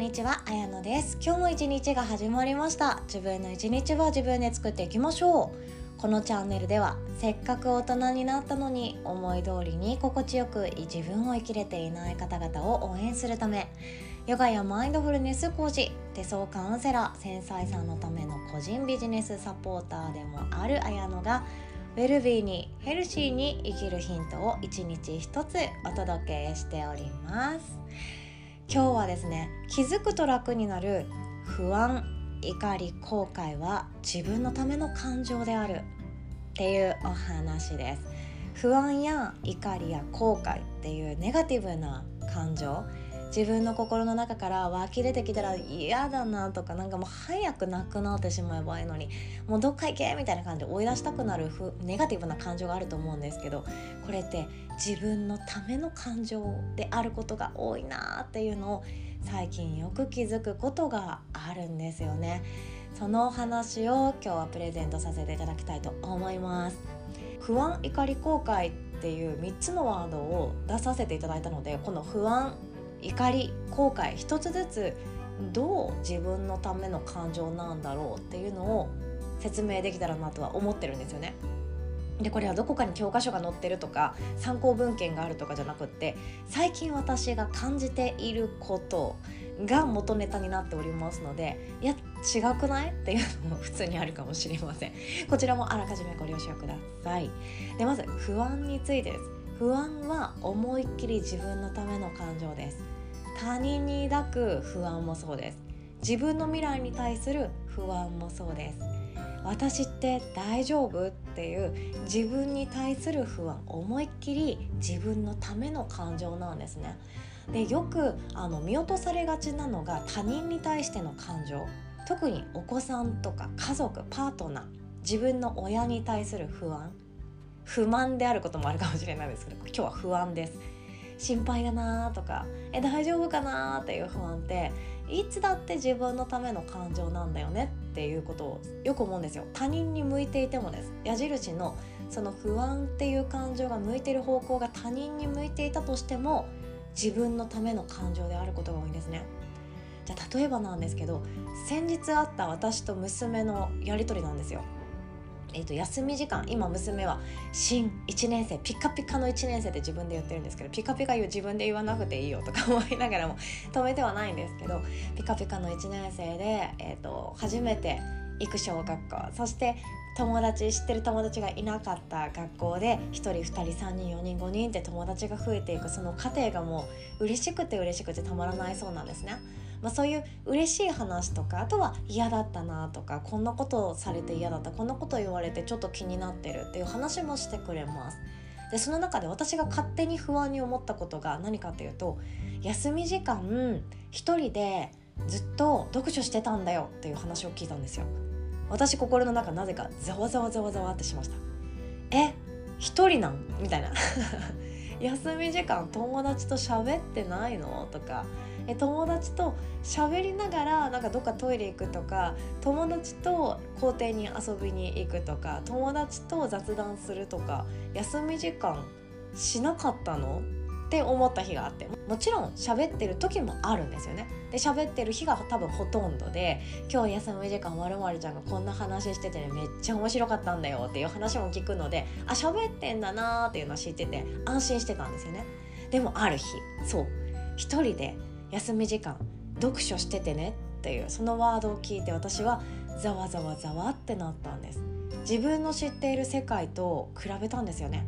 んにちは、あやのです。今日も一日が始まりました。自分の一日は自分で作っていきましょう。このチャンネルではせっかく大人になったのに思い通りに心地よく自分を生きれていない方々を応援するためヨガやマインドフルネス講師手相カウンセラー繊細さんのための個人ビジネスサポーターでもあるあやのがウェルビーにヘルシーに生きるヒントを一日一つお届けしております。今日はですね気づくと楽になる不安怒り後悔は自分のための感情であるっていうお話です。不安や怒りや後悔っていうネガティブな感情自分の心の中から湧き出てきたら嫌だなとかなんかもう早くなくなってしまえばいいのにもうどっか行けみたいな感じで追い出したくなるネガティブな感情があると思うんですけどこれって自分のための感情であることが多いなっていうのを最近よく気づくことがあるんですよね。そのお話を今日はプレゼントさせていただきたいと思います。不安怒り後悔っていう3つのワードを出させていただいたのでこの不安怒り後悔一つずつどう自分のための感情なんだろうっていうのを説明できたらなとは思ってるんですよね。でこれはどこかに教科書が載ってるとか参考文献があるとかじゃなくって最近私が感じていることが元ネタになっておりますのでいや違くないっていうのも普通にあるかもしれません。こちらもあらかじめご了承ください。でまず不安についてです。不安は思いっきり自分のための感情です。他人に抱く不安もそうです。自分の未来に対する不安もそうです。私って大丈夫っていう自分に対する不安思いっきり自分のための感情なんですね。でよくあの見落とされがちなのが他人に対しての感情。特にお子さんとか家族パートナー自分の親に対する不安。不満であることもあるかもしれないですけど今日は不安です。心配だなとかえ大丈夫かなっていう不安っていつだって自分のための感情なんだよねっていうことをよく思うんですよ。他人に向いていてもです。矢印のその不安っていう感情が向いてる方向が他人に向いていたとしても自分のための感情であることが多いんですね。じゃあ例えばなんですけど先日あった私と娘のやり取りなんですよ。えー、と休み時間今娘は新1年生ピカピカの1年生って自分で言ってるんですけどピカピカ言う自分で言わなくていいよとか思いながらも止めてはないんですけどピカピカの1年生で、えーと、初めて行く小学校そして友達知ってる友達がいなかった学校で1人2人3人4人5人って友達が増えていくその過程がもう嬉しくて嬉しくてたまらないそうなんですね。まあ、そういう嬉しい話とかあとは嫌だったなとかこんなことをされて嫌だったこんなこと言われてちょっと気になってるっていう話もしてくれます。でその中で私が勝手に不安に思ったことが何かっていうと休み時間一人でずっと読書してたんだよっていう話を聞いたんですよ。私心の中なぜかざわざわざわざわってしました。え一人なん？みたいな。休み時間友達と喋ってないの？とかえ友達と喋りながらなんかどっかトイレ行くとか友達と校庭に遊びに行くとか友達と雑談するとか休み時間しなかったの？って思った日があってもちろん喋ってる時もあるんですよね。で喋ってる日が多分ほとんどで今日休み時間まるまるちゃんがこんな話しててねめっちゃ面白かったんだよっていう話も聞くのであ喋ってんだなーっていうのは知ってて安心してたんですよね。でもある日そう一人で休み時間読書しててねっていうそのワードを聞いて私はざわざわざわってなったんです。自分の知っている世界と比べたんですよね。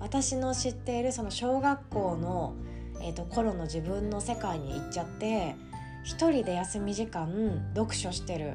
私の知っているその小学校の、えーと、頃の自分の世界に行っちゃって一人で休み時間読書してる。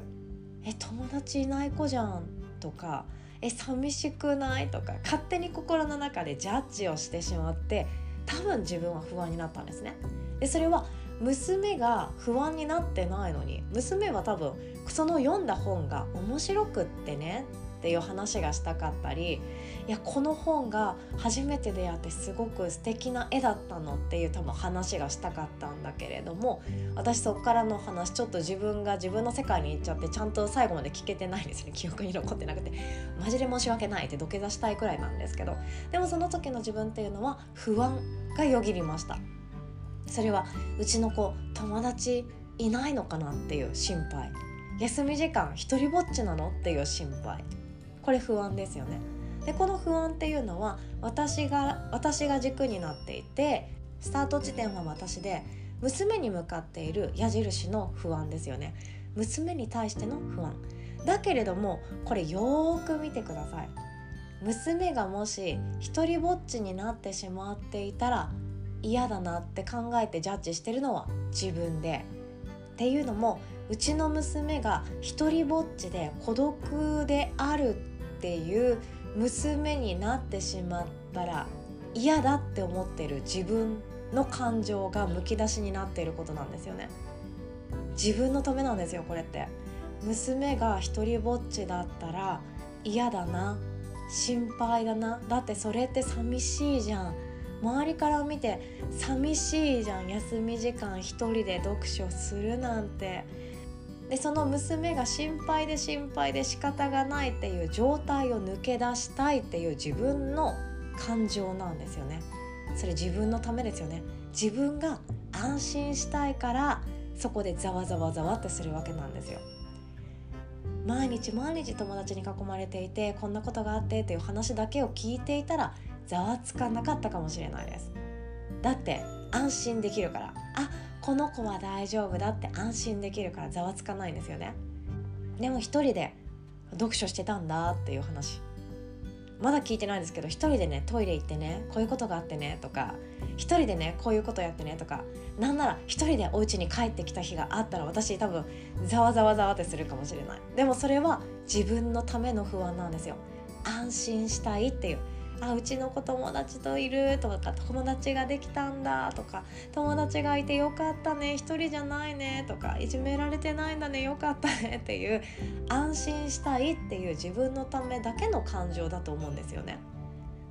え友達いない子じゃんとかえ寂しくないとか勝手に心の中でジャッジをしてしまって多分自分は不安になったんですね。でそれは娘が不安になってないのに娘は多分その読んだ本が面白くってねっていう話がしたかったりいやこの本が初めて出会ってすごく素敵な絵だったのっていう多分話がしたかったんだけれども私そっからの話ちょっと自分が自分の世界に行っちゃってちゃんと最後まで聞けてないですね。記憶に残ってなくて。マジで申し訳ないって土下座したいくらいなんですけど。でもその時の自分っていうのは不安がよぎりました。それはうちの子友達いないのかなっていう心配。休み時間一人ぼっちなのっていう心配。これ不安ですよね。でこの不安っていうのは私が私が軸になっていてスタート地点は私で娘に向かっている矢印の不安ですよね。娘に対しての不安。だけれどもこれよーく見てください。娘がもし一人ぼっちになってしまっていたら嫌だなって考えてジャッジしてるのは自分で。っていうのもうちの娘が一人ぼっちで孤独であるっていう娘になってしまったら嫌だって思ってる自分の感情がむき出しになっていることなんですよね。自分のためなんですよこれって。娘が一人ぼっちだったら嫌だな心配だな。だってそれって寂しいじゃん。周りから見て寂しいじゃん休み時間一人で読書するなんて。でその娘が心配で心配で仕方がないっていう状態を抜け出したいっていう自分の感情なんですよね。それ自分のためですよね。自分が安心したいからそこでざわざわざわってするわけなんですよ。毎日毎日友達に囲まれていてこんなことがあってっていう話だけを聞いていたらざわつかなかったかもしれないです。だって安心できるから。あこの子は大丈夫だって安心できるからざわつかないんですよね。でも一人で読書してたんだっていう話。まだ聞いてないんですけど一人でねトイレ行ってねこういうことがあってねとか一人でねこういうことやってねとかなんなら一人でお家に帰ってきた日があったら私多分ざわざわざわってするかもしれない。でもそれは自分のための不安なんですよ。安心したいっていう。あうちの子友達といるとか友達ができたんだとか友達がいてよかったね一人じゃないねとかいじめられてないんだねよかったねっていう安心したいっていう自分のためだけの感情だと思うんですよね。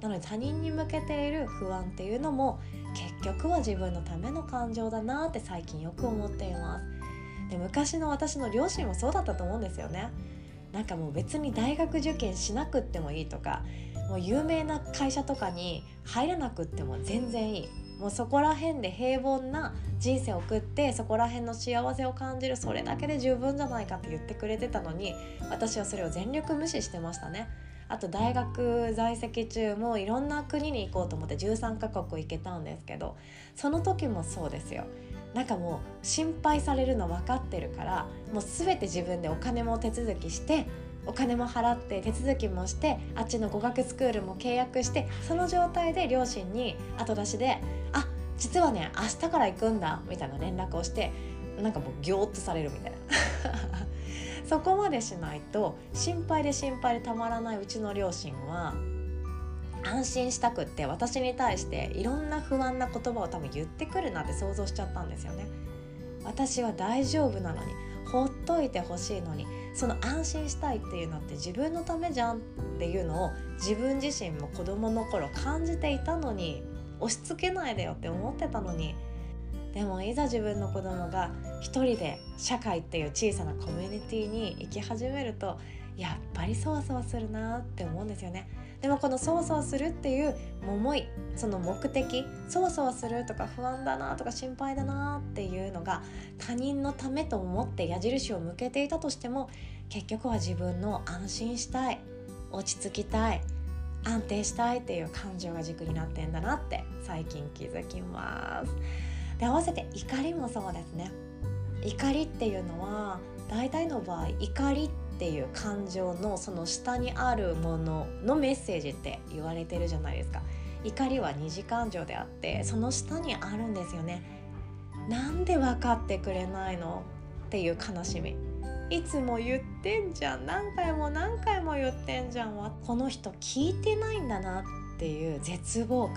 なので他人に向けている不安っていうのも結局は自分のための感情だなって最近よく思っています。で昔の私の両親もそうだったと思うんですよね。なんかもう別に大学受験しなくってもいいとかもう有名な会社とかに入らなくっても全然いいもうそこら辺で平凡な人生を送ってそこら辺の幸せを感じるそれだけで十分じゃないかって言ってくれてたのに私はそれを全力無視してましたね。あと大学在籍中もいろんな国に行こうと思って13カ国行けたんですけどその時もそうですよなんかもう心配されるの分かってるからもう全て自分でお金も手続きしてお金も払って手続きもしてあっちの語学スクールも契約してその状態で両親に後出しで「あ実はね明日から行くんだ」みたいな連絡をしてなんかもうギョーッとされるみたいな そこまでしないと心配で心配でたまらないうちの両親は安心したくって私に対していろんな不安な言葉を多分言ってくるなって想像しちゃったんですよね。私は大丈夫なのにほっといてほしいのにその安心したいっていうのって自分のためじゃんっていうのを自分自身も子供の頃感じていたのに押し付けないでよって思ってたのにでもいざ自分の子供が一人で社会っていう小さなコミュニティに行き始めるとやっぱりそわそわするなって思うんですよね。でもこのそわそわするっていう思いその目的そわそわするとか不安だなとか心配だなっていうのが他人のためと思って矢印を向けていたとしても結局は自分の安心したい落ち着きたい安定したいっていう感情が軸になってんだなって最近気づきます。で合わせて怒りもそうですね。怒りっていうのは大体の場合怒りっていう感情のその下にあるもののメッセージって言われてるじゃないですか。怒りは二次感情であってその下にあるんですよね。なんで分かってくれないの？っていう悲しみ。いつも言ってんじゃん。何回も何回も言ってんじゃんわこの人聞いてないんだなっていう絶望感。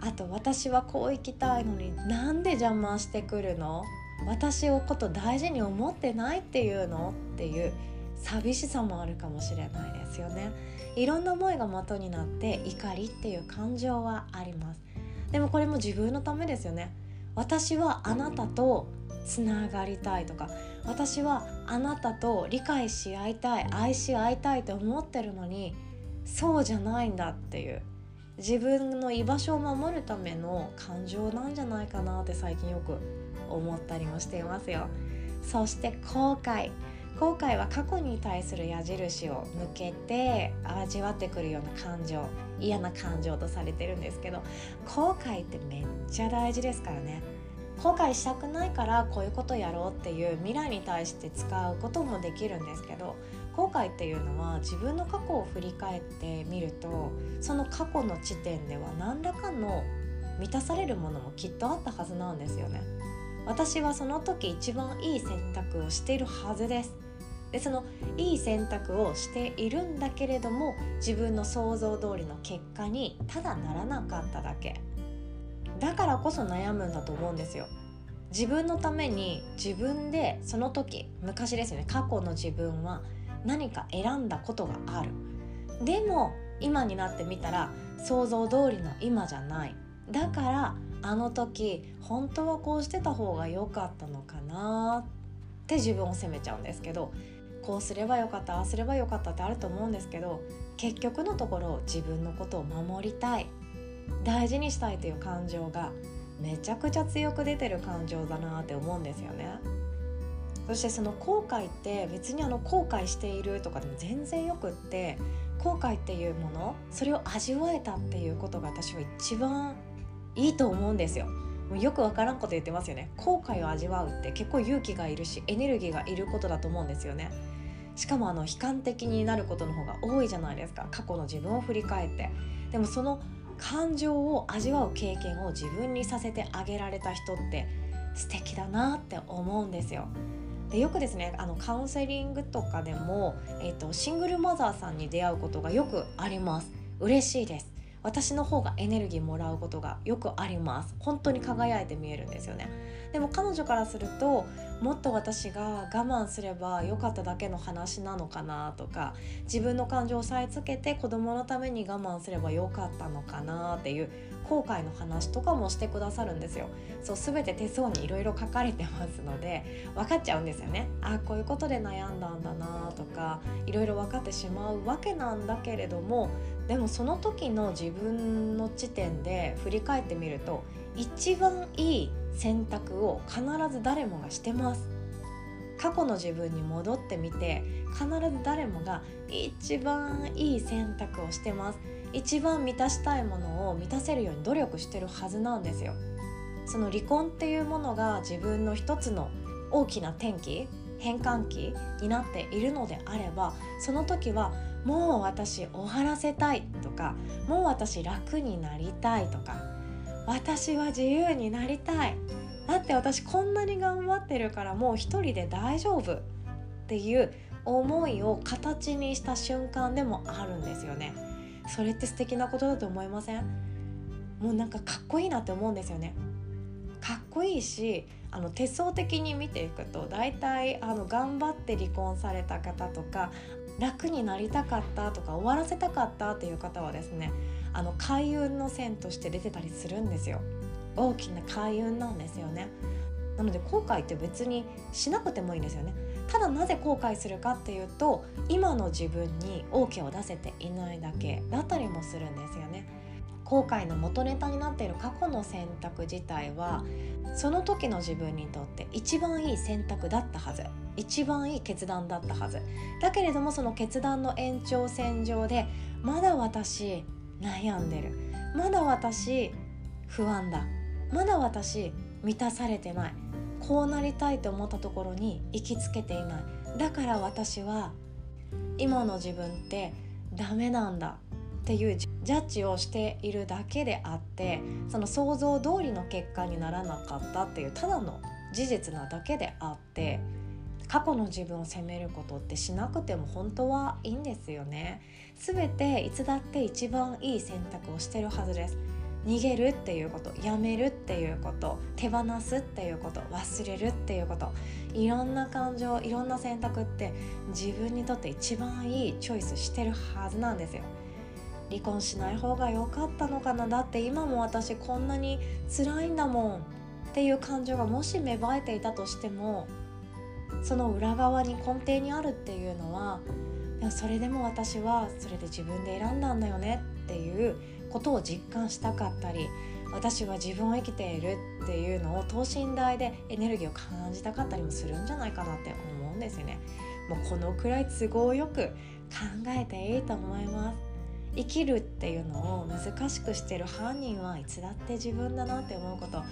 あと私はこう生きたいのになんで邪魔してくるの？私をこと大事に思ってないっていうのっていう寂しさもあるかもしれないですよね。いろんな思いが元になって怒りっていう感情はあります。でもこれも自分のためですよね。私はあなたとつながりたいとか私はあなたと理解し合いたい愛し合いたいと思ってるのにそうじゃないんだっていう自分の居場所を守るための感情なんじゃないかなって最近よく思ったりもしていますよ。そして後悔。後悔は過去に対する矢印を向けて味わってくるような感情嫌な感情とされてるんですけど後悔ってめっちゃ大事ですからね。後悔したくないからこういうことやろうっていう未来に対して使うこともできるんですけど後悔っていうのは自分の過去を振り返ってみるとその過去の地点では何らかの満たされるものもきっとあったはずなんですよね。私はその時一番いい選択をしているはずです。でそのいい選択をしているんだけれども自分の想像通りの結果にただならなかっただけ。だからこそ悩むんだと思うんですよ。自分のために自分でその時昔ですよね過去の自分は何か選んだことがある。でも今になってみたら想像通りの今じゃない。だからあの時本当はこうしてた方が良かったのかなって自分を責めちゃうんですけどこうすればよかったああすればよかったってあると思うんですけど結局のところ自分のことを守りたい大事にしたいという感情がめちゃくちゃ強く出てる感情だなって思うんですよね。そしてその後悔って別にあの後悔しているとかでも全然よくって後悔っていうものそれを味わえたっていうことが私は一番いいと思うんですよ。もうよくわからんこと言ってますよね。後悔を味わうって結構勇気がいるしエネルギーがいることだと思うんですよね。しかもあの悲観的になることの方が多いじゃないですか。過去の自分を振り返って。でもその感情を味わう経験を自分にさせてあげられた人って素敵だなって思うんですよ。でよくですねあのカウンセリングとかでも、えーと、シングルマザーさんに出会うことがよくあります。嬉しいです。私の方がエネルギーもらうことがよくあります。本当に輝いて見えるんですよね。でも彼女からするともっと私が我慢すれば良かっただけの話なのかなとか自分の感情を押さえつけて子供のために我慢すれば良かったのかなっていう後悔の話とかもしてくださるんですよ。そう全て手相にいろいろ書かれてますので分かっちゃうんですよね。あこういうことで悩んだんだなとかいろいろ分かってしまうわけなんだけれどもでもその時の自分の地点で振り返ってみると一番いい選択を必ず誰もがしてます。過去の自分に戻ってみて必ず誰もが一番いい選択をしてます。一番満たしたいものを満たせるように努力してるはずなんですよ。その離婚っていうものが自分の一つの大きな転機変換期になっているのであればその時はもう私終わらせたいとかもう私楽になりたいとか私は自由になりたい。だって私こんなに頑張ってるからもう一人で大丈夫。っていう思いを形にした瞬間でもあるんですよね。それって素敵なことだと思いません？もうなんかかっこいいなって思うんですよね。かっこいいしあの手相的に見ていくと大体あの頑張って離婚された方とか楽になりたかったとか終わらせたかったっていう方はですねあの開運の線として出てたりするんですよ。大きな開運なんですよね。なので後悔って別にしなくてもいいんですよね。ただなぜ後悔するかっていうと今の自分に OK を出せていないだけだったりもするんですよね。後悔の元ネタになっている過去の選択自体はその時の自分にとって一番いい選択だったはず。一番いい決断だったはず。だけれどもその決断の延長線上でまだ私悩んでる。まだ私不安だ。まだ私満たされてない。こうなりたいと思ったところに行きつけていない。だから私は今の自分ってダメなんだっていうジャッジをしているだけであってその想像通りの結果にならなかったっていうただの事実なだけであって過去の自分を責めることってしなくても本当はいいんですよね。全ていつだって一番いい選択をしてるはずです。逃げるっていうことやめるっていうこと手放すっていうこと忘れるっていうこといろんな感情いろんな選択って自分にとって一番いいチョイスしてるはずなんですよ。離婚しない方が良かったのかなだって今も私こんなに辛いんだもんっていう感情がもし芽生えていたとしてもその裏側に根底にあるっていうのはそれでも私はそれで自分で選んだんだよねっていうことを実感したかったり私は自分を生きているっていうのを等身大でエネルギーを感じたかったりもするんじゃないかなって思うんですよね。もうこのくらい都合よく考えていいと思います。生きるっていうのを難しくしてる犯人はいつだって自分だなって思うこと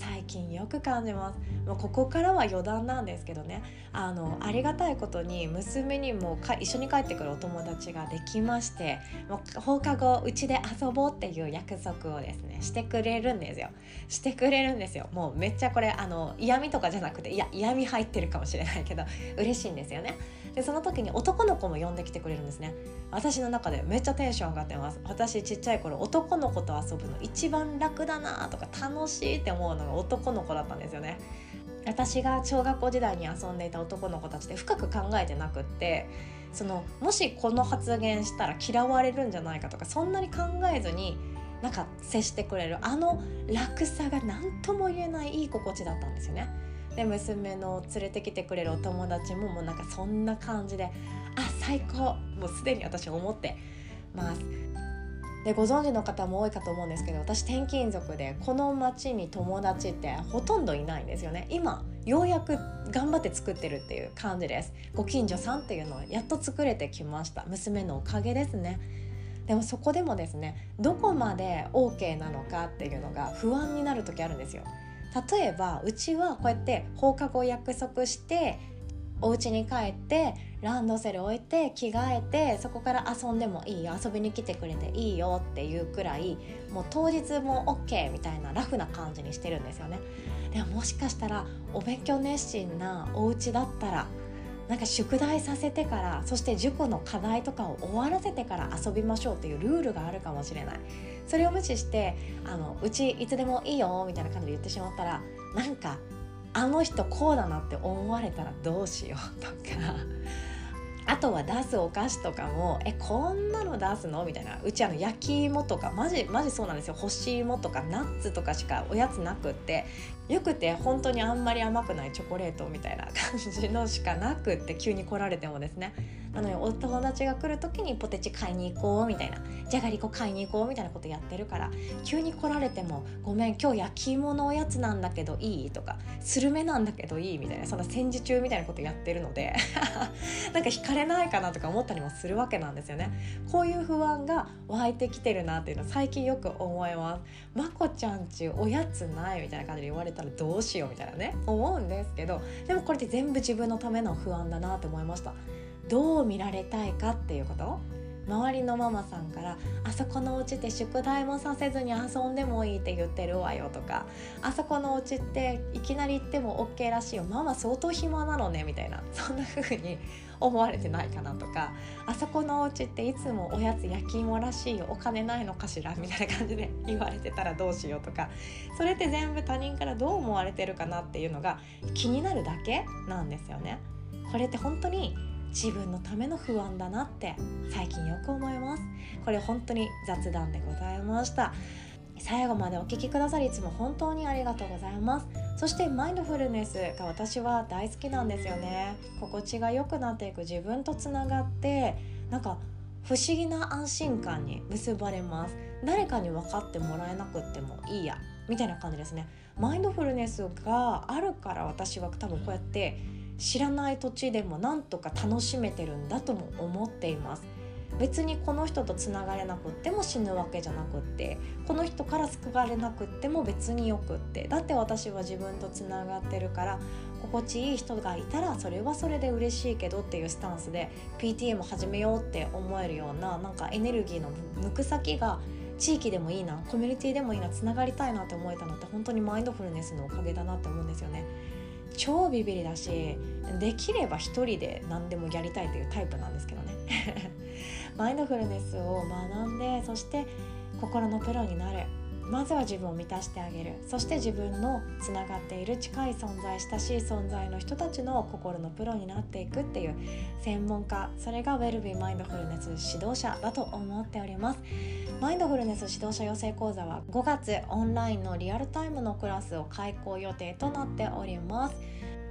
最近よく感じます。もうここからは余談なんですけどね。あのありがたいことに娘にもか一緒に帰ってくるお友達ができましてもう放課後うちで遊ぼうっていう約束をですねしてくれるんですよ。してくれるんですよ。もうめっちゃこれあの嫌味とかじゃなくていや嫌味入ってるかもしれないけど嬉しいんですよね。でその時に男の子も呼んできてくれるんですね。私の中でめっちゃテンション上がってます。私ちっちゃい頃男の子と遊ぶの一番楽だなとか楽しいって思うのが男の子だったんですよね私が小学校時代に遊んでいた男の子たちで深く考えてなくってそのもしこの発言したら嫌われるんじゃないかとかそんなに考えずになんか接してくれるあの楽さが何とも言えないいい心地だったんですよね。で娘の連れてきてくれるお友達ももうなんかそんな感じであ最高もうすでに私思ってますでご存知の方も多いかと思うんですけど私転勤族でこの町に友達ってほとんどいないんですよね。今ようやく頑張って作ってるっていう感じです。ご近所さんっていうのをやっと作れてきました。娘のおかげですね。でもそこでもですねどこまで OK なのかっていうのが不安になる時あるんですよ。例えばうちはこうやって放課後約束してお家に帰ってランドセル置いて着替えてそこから遊んでもいいよ遊びに来てくれていいよっていうくらいもう当日も OK みたいなラフな感じにしてるんですよね。でももしかしたらお勉強熱心なお家だったらなんか宿題させてからそして塾の課題とかを終わらせてから遊びましょうっていうルールがあるかもしれない。それを無視してあのうちいつでもいいよみたいな感じで言ってしまったらなんかあの人こうだなって思われたらどうしようとか。あとは出すお菓子とかもえこんなの出すの？みたいな。うちあの焼き芋とかマジマジそうなんですよ。干し芋とかナッツとかしかおやつなくって。よくて本当にあんまり甘くないチョコレートみたいな感じのしかなくって急に来られてもですね。なのでお友達が来る時にポテチ買いに行こうみたいなじゃがりこ買いに行こうみたいなことやってるから急に来られても「ごめん今日焼き芋のおやつなんだけどいい?」とか「スルメなんだけどいい?」みたいなそんな戦時中みたいなことやってるので なんか惹かれないかなとか思ったりもするわけなんですよね。こういう不安が湧いてきてるなっていうの最近よく思います。まこちゃんちおやつない？みたいな感じで言われたらどうしよう？みたいなね思うんですけどでもこれって全部自分のための不安だなって思いました。どう見られたいかっていうこと？周りのママさんから「あそこのお家って宿題もさせずに遊んでもいいって言ってるわよ」とか「あそこのお家っていきなり行っても OK らしいよママ相当暇なのね」みたいなそんな風に思われてないかなとか「あそこのお家っていつもおやつ焼き芋らしいよお金ないのかしら」みたいな感じで言われてたらどうしようとかそれって全部他人からどう思われてるかなっていうのが気になるだけなんですよね。これって本当に自分のための不安だなって最近よく思います。これ本当に雑談でございました。最後までお聴きくださりいつも本当にありがとうございます。そしてマインドフルネスが私は大好きなんですよね。心地が良くなっていく自分とつながってなんか不思議な安心感に結ばれます。誰かに分かってもらえなくってもいいや。みたいな感じですね。マインドフルネスがあるから私は多分こうやって知らない土地でもなんとか楽しめてるんだとも思っています別にこの人とつながれなくっても死ぬわけじゃなくってこの人から救われなくっても別によくってだって私は自分とつながってるから心地いい人がいたらそれはそれで嬉しいけどっていうスタンスで PTA も始めようって思えるようななんかエネルギーの抜く先が地域でもいいなコミュニティでもいいなつながりたいなって思えたのって本当にマインドフルネスのおかげだなって思うんですよね。超ビビりだしできれば一人で何でもやりたいというタイプなんですけどね。マインドフルネスを学んでそして心のプロになる。まずは自分を満たしてあげる。そして自分のつながっている近い存在親しい存在の人たちの心のプロになっていくっていう専門家それがウェルビーマインドフルネス指導者だと思っております。マインドフルネス指導者養成講座は5月オンラインのリアルタイムのクラスを開講予定となっております。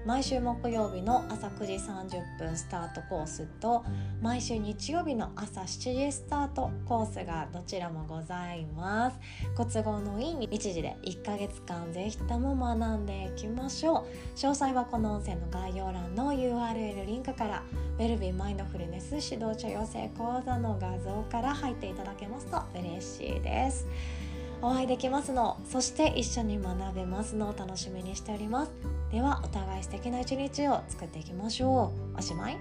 毎週木曜日の朝9時30分スタートコースと毎週日曜日の朝7時スタートコースがどちらもございます。ご都合のいい日時で1ヶ月間ぜひとも学んでいきましょう。詳細はこの音声の概要欄の URL リンクからウェルビーマインドフルネス指導者養成講座の画像から入っていただけますと嬉しいです。お会いできますの。そして一緒に学べますのを楽しみにしております。ではお互い素敵な一日を作っていきましょう。おしまい。